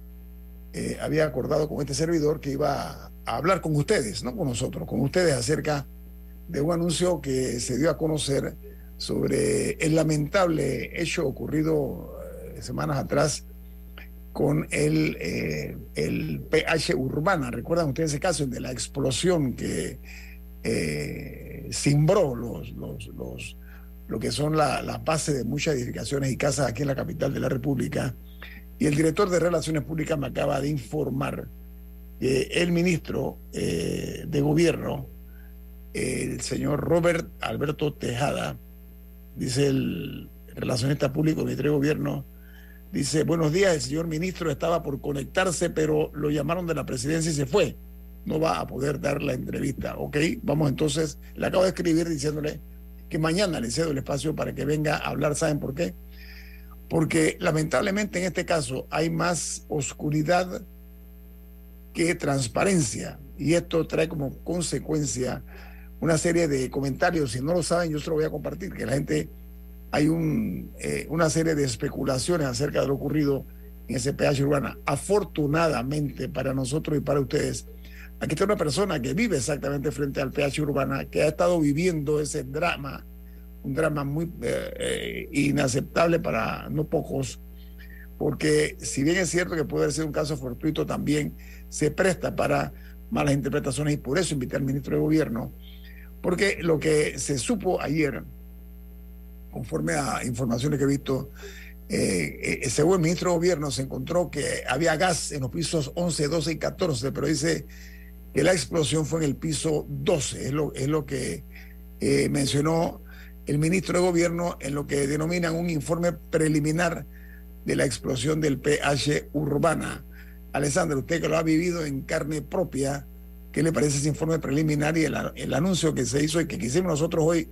eh, había acordado con este servidor que iba a hablar con ustedes, no con nosotros, con ustedes acerca de un anuncio que se dio a conocer sobre el lamentable hecho ocurrido eh, semanas atrás con el, eh, PH Urbana. ¿Recuerdan ustedes ese caso de la explosión que eh, cimbró los, los, los, lo que son las la bases de muchas edificaciones y casas aquí en la capital de la República? Y el director de Relaciones Públicas me acaba de informar que el ministro eh, de Gobierno, el señor Robert Alberto Tejada, dice el relacionista público, ministro de Gobierno, dice, buenos días, el señor ministro estaba por conectarse, pero lo llamaron de la presidencia y se fue. No va a poder dar la entrevista, ¿ok? Vamos entonces, le acabo de escribir diciéndole que mañana le cedo el espacio para que venga a hablar, ¿saben por qué? Porque lamentablemente en este caso hay más oscuridad que transparencia y esto trae como consecuencia una serie de comentarios, si no lo saben yo se lo voy a compartir, que la gente, hay un, eh, una serie de especulaciones acerca de lo ocurrido en ese PH urbana. Afortunadamente para nosotros y para ustedes, aquí está una persona que vive exactamente frente al PH urbana, que ha estado viviendo ese drama un drama muy eh, eh, inaceptable para no pocos, porque si bien es cierto que puede ser un caso fortuito, también se presta para malas interpretaciones y por eso invité al ministro de Gobierno, porque lo que se supo ayer, conforme a informaciones que he visto, eh, eh, según el ministro de Gobierno, se encontró que había gas en los pisos 11, 12 y 14, pero dice que la explosión fue en el piso 12, es lo, es lo que eh, mencionó el ministro de Gobierno en lo que denominan un informe preliminar de la explosión del PH urbana. Alessandra, usted que lo ha vivido en carne propia, ¿qué le parece ese informe preliminar y el, anuncio que se hizo y que quisimos nosotros hoy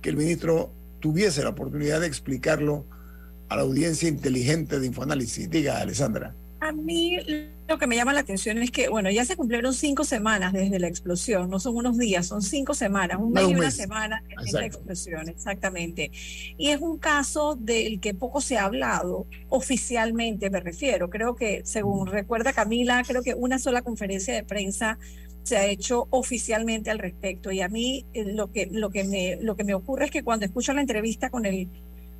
que el ministro tuviese la oportunidad de explicarlo a la audiencia inteligente de Infoanálisis? Diga, Alessandra. A mí lo que me llama la atención es que, bueno, ya se cumplieron cinco semanas desde la explosión, no son unos días, son cinco semanas, un mes y una semana desde la explosión, exactamente. Y es un caso del que poco se ha hablado oficialmente, me refiero. Creo que, según recuerda Camila, creo que una sola conferencia de prensa se ha hecho oficialmente al respecto. Y a mí eh, lo que, lo que, me, lo que me ocurre es que cuando escucho la entrevista con el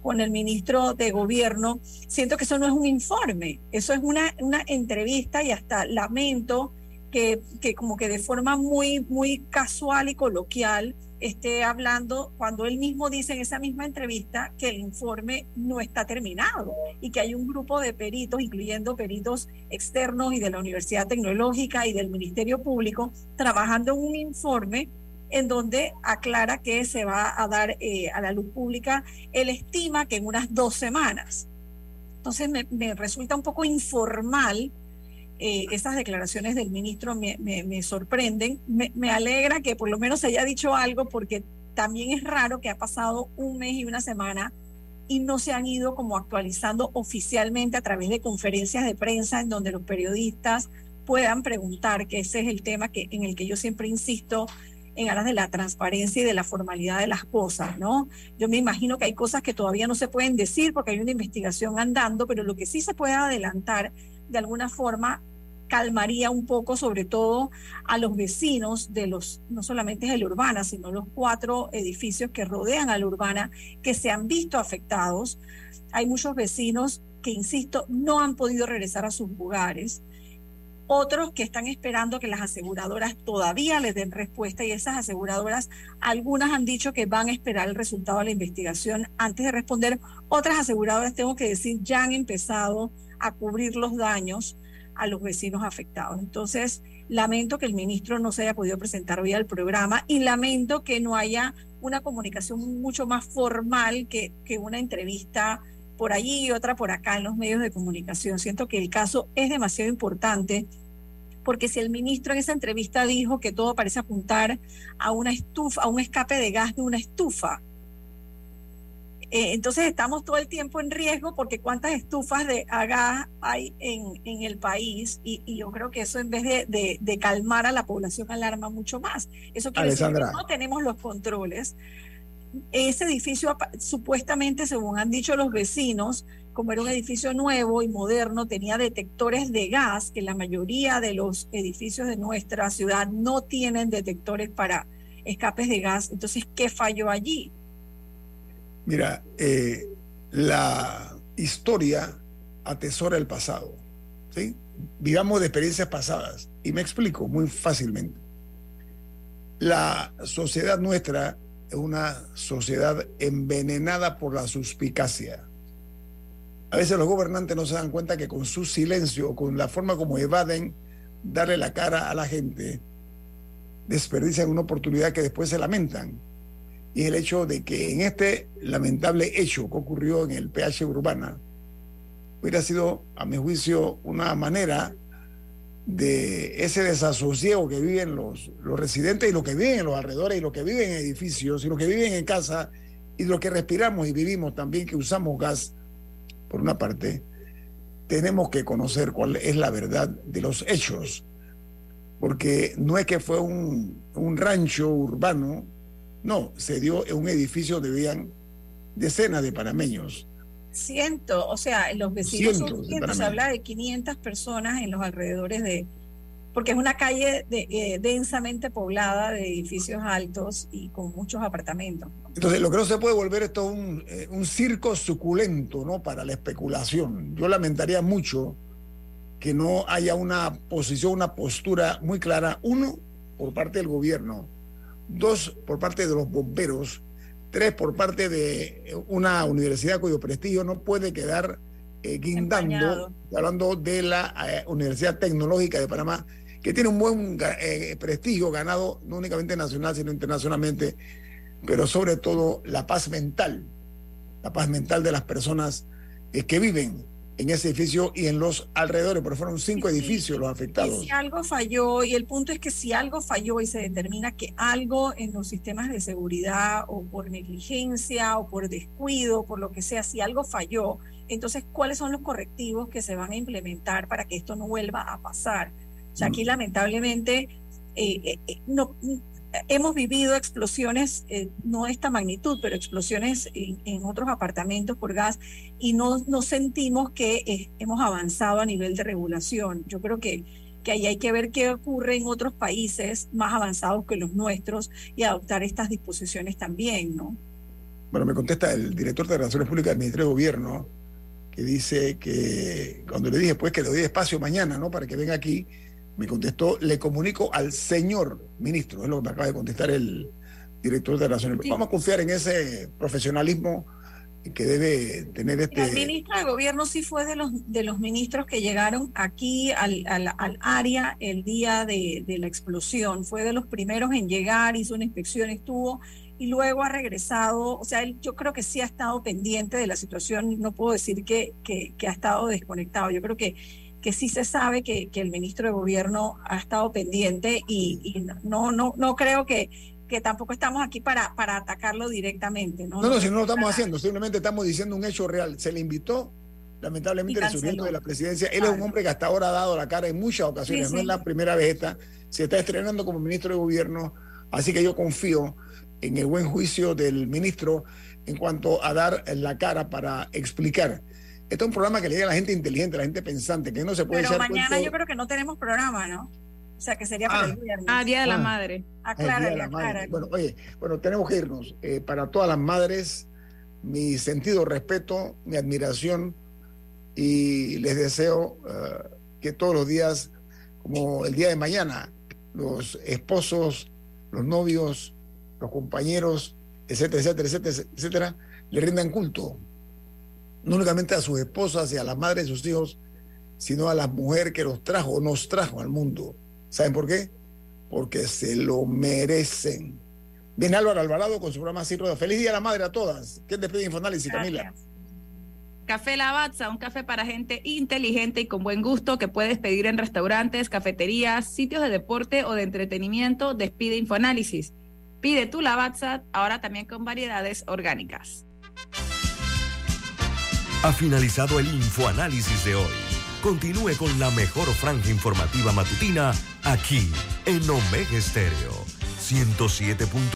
con el ministro de Gobierno, siento que eso no es un informe, eso es una, una entrevista y hasta lamento que, que como que de forma muy, muy casual y coloquial esté hablando cuando él mismo dice en esa misma entrevista que el informe no está terminado y que hay un grupo de peritos, incluyendo peritos externos y de la Universidad Tecnológica y del Ministerio Público, trabajando en un informe en donde aclara que se va a dar eh, a la luz pública, él estima que en unas dos semanas. Entonces me, resulta un poco informal eh, esas declaraciones del ministro, me, sorprenden. Me, alegra que por lo menos se haya dicho algo porque también es raro que ha pasado un mes y una semana y no se han ido como actualizando oficialmente a través de conferencias de prensa en donde los periodistas puedan preguntar, que ese es el tema que, en el que yo siempre insisto, en aras de la transparencia y de la formalidad de las cosas, ¿no? Yo me imagino que hay cosas que todavía no se pueden decir porque hay una investigación andando, pero lo que sí se puede adelantar de alguna forma calmaría un poco, sobre todo a los vecinos de los, no solamente de la urbana, sino los cuatro edificios que rodean a la urbana, que se han visto afectados. Hay muchos vecinos que, insisto, no han podido regresar a sus lugares otros que están esperando que las aseguradoras todavía les den respuesta y esas aseguradoras, algunas han dicho que van a esperar el resultado de la investigación antes de responder. Otras aseguradoras, tengo que decir, ya han empezado a cubrir los daños a los vecinos afectados. Entonces, lamento que el ministro no se haya podido presentar hoy al programa y lamento que no haya una comunicación mucho más formal que, que una entrevista por allí y otra por acá en los medios de comunicación. Siento que el caso es demasiado importante porque si el ministro en esa entrevista dijo que todo parece apuntar a una estufa, a un escape de gas de una estufa, eh, entonces estamos todo el tiempo en riesgo porque cuántas estufas de gas hay en, en el país y, yo creo que eso en vez de, de, calmar a la población alarma mucho más. Eso quiere decir que no tenemos los controles ese edificio supuestamente, según han dicho los vecinos, como era un edificio nuevo y moderno, tenía detectores de gas, que la mayoría de los edificios de nuestra ciudad no tienen detectores para escapes de gas. Entonces, ¿qué falló allí? Mira, eh, la historia atesora el pasado. ¿sí? Vivamos de experiencias pasadas. Y me explico muy fácilmente. La sociedad nuestra una sociedad envenenada por la suspicacia. A veces los gobernantes no se dan cuenta que con su silencio con la forma como evaden darle la cara a la gente, desperdician una oportunidad que después se lamentan. Y el hecho de que en este lamentable hecho que ocurrió en el PH Urbana, hubiera sido, a mi juicio, una manera de ese desasosiego que viven los, los residentes y los que viven en los alrededores y los que viven en edificios y los que viven en casa y los que respiramos y vivimos también que usamos gas, por una parte, tenemos que conocer cuál es la verdad de los hechos, porque no es que fue un, un rancho urbano, no, se dio en un edificio donde vivían decenas de panameños. Ciento, o sea, los vecinos son cientos, se habla de 500 personas en los alrededores de, porque es una calle de, eh, densamente poblada de edificios altos y con muchos apartamentos. Entonces, lo que no se puede volver esto un, eh, un circo suculento, ¿no? Para la especulación. Yo lamentaría mucho que no haya una posición, una postura muy clara, uno, por parte del gobierno, dos, por parte de los bomberos, tres por parte de una universidad cuyo prestigio no puede quedar eh, guindando, hablando de la eh, Universidad Tecnológica de Panamá, que tiene un buen eh, prestigio ganado no únicamente nacional, sino internacionalmente. pero sobre todo la paz mental, la paz mental de las personas eh, que viven en ese edificio y en los alrededores, porque fueron cinco edificios los afectados. Y si algo falló, y el punto es que si algo falló y se determina que algo en los sistemas de seguridad o por negligencia o por descuido, por lo que sea, si algo falló, entonces, ¿cuáles son los correctivos que se van a implementar para que esto no vuelva a pasar? O sea, aquí lamentablemente eh, eh, eh, no, hemos vivido explosiones, no de esta magnitud, pero explosiones en, otros apartamentos por gas y no, no sentimos que hemos avanzado a nivel de regulación. Yo creo que, que ahí hay que ver qué ocurre en otros países más avanzados que los nuestros y adoptar estas disposiciones también, ¿no? Bueno, me contesta el director de Relaciones Públicas del Ministerio de Gobierno, que dice que cuando le dije pues que le doy espacio mañana, ¿no? Para que venga aquí, me contestó, le comunico al señor ministro, es lo que me acaba de contestar el director de Relaciones. Vamos a confiar en ese profesionalismo que debe tener este... El ministro de Gobierno sí fue de los, de los ministros que llegaron aquí al, al, área el día de, de, la explosión. Fue de los primeros en llegar, hizo una inspección, estuvo y luego ha regresado. O sea, él, yo creo que sí ha estado pendiente de la situación. No puedo decir que, que, que ha estado desconectado. Yo creo que que sí se sabe que, que, el ministro de Gobierno ha estado pendiente y, no, no, no creo que, que tampoco estamos aquí para, para atacarlo directamente. No, no, no si no lo estamos haciendo, simplemente estamos diciendo un hecho real. Se le invitó, lamentablemente, el subiendo de la presidencia. Él es un hombre que hasta ahora ha dado la cara en muchas ocasiones, no es la primera vez esta. Se está estrenando como ministro de Gobierno, así que yo confío en el buen juicio del ministro en cuanto a dar la cara para explicar esto es un programa que le llega a la gente inteligente, a la gente pensante, que no se puede Pero mañana yo creo que no tenemos programa, ¿no? O sea, que sería para ah. el viernes. Ah, Día de la ah. Madre. Aclárale, aclárale. Bueno, oye, bueno, tenemos que irnos. Eh, para todas las madres, mi sentido respeto, mi admiración y les deseo eh, que todos los días, como el día de mañana, los esposos, los novios, los compañeros, etcétera, etcétera, etcétera, etcétera, le rindan culto no únicamente a sus esposas y a las madres de sus hijos, sino a la mujer que los trajo, nos trajo al mundo. ¿Saben por qué? Porque se lo merecen. Bien, Álvaro Alvarado con su programa Sin Feliz Día a la Madre a todas. ¿Qué despide Infoanálisis, Camila? Café Lavazza, un café para gente inteligente y con buen gusto que puedes pedir en restaurantes, cafeterías, sitios de deporte o de entretenimiento. Despide Infoanálisis. Pide tu Lavazza ahora también con variedades orgánicas. Ha finalizado el infoanálisis de hoy. Continúe con la mejor franja informativa matutina aquí en Omega Estéreo 107.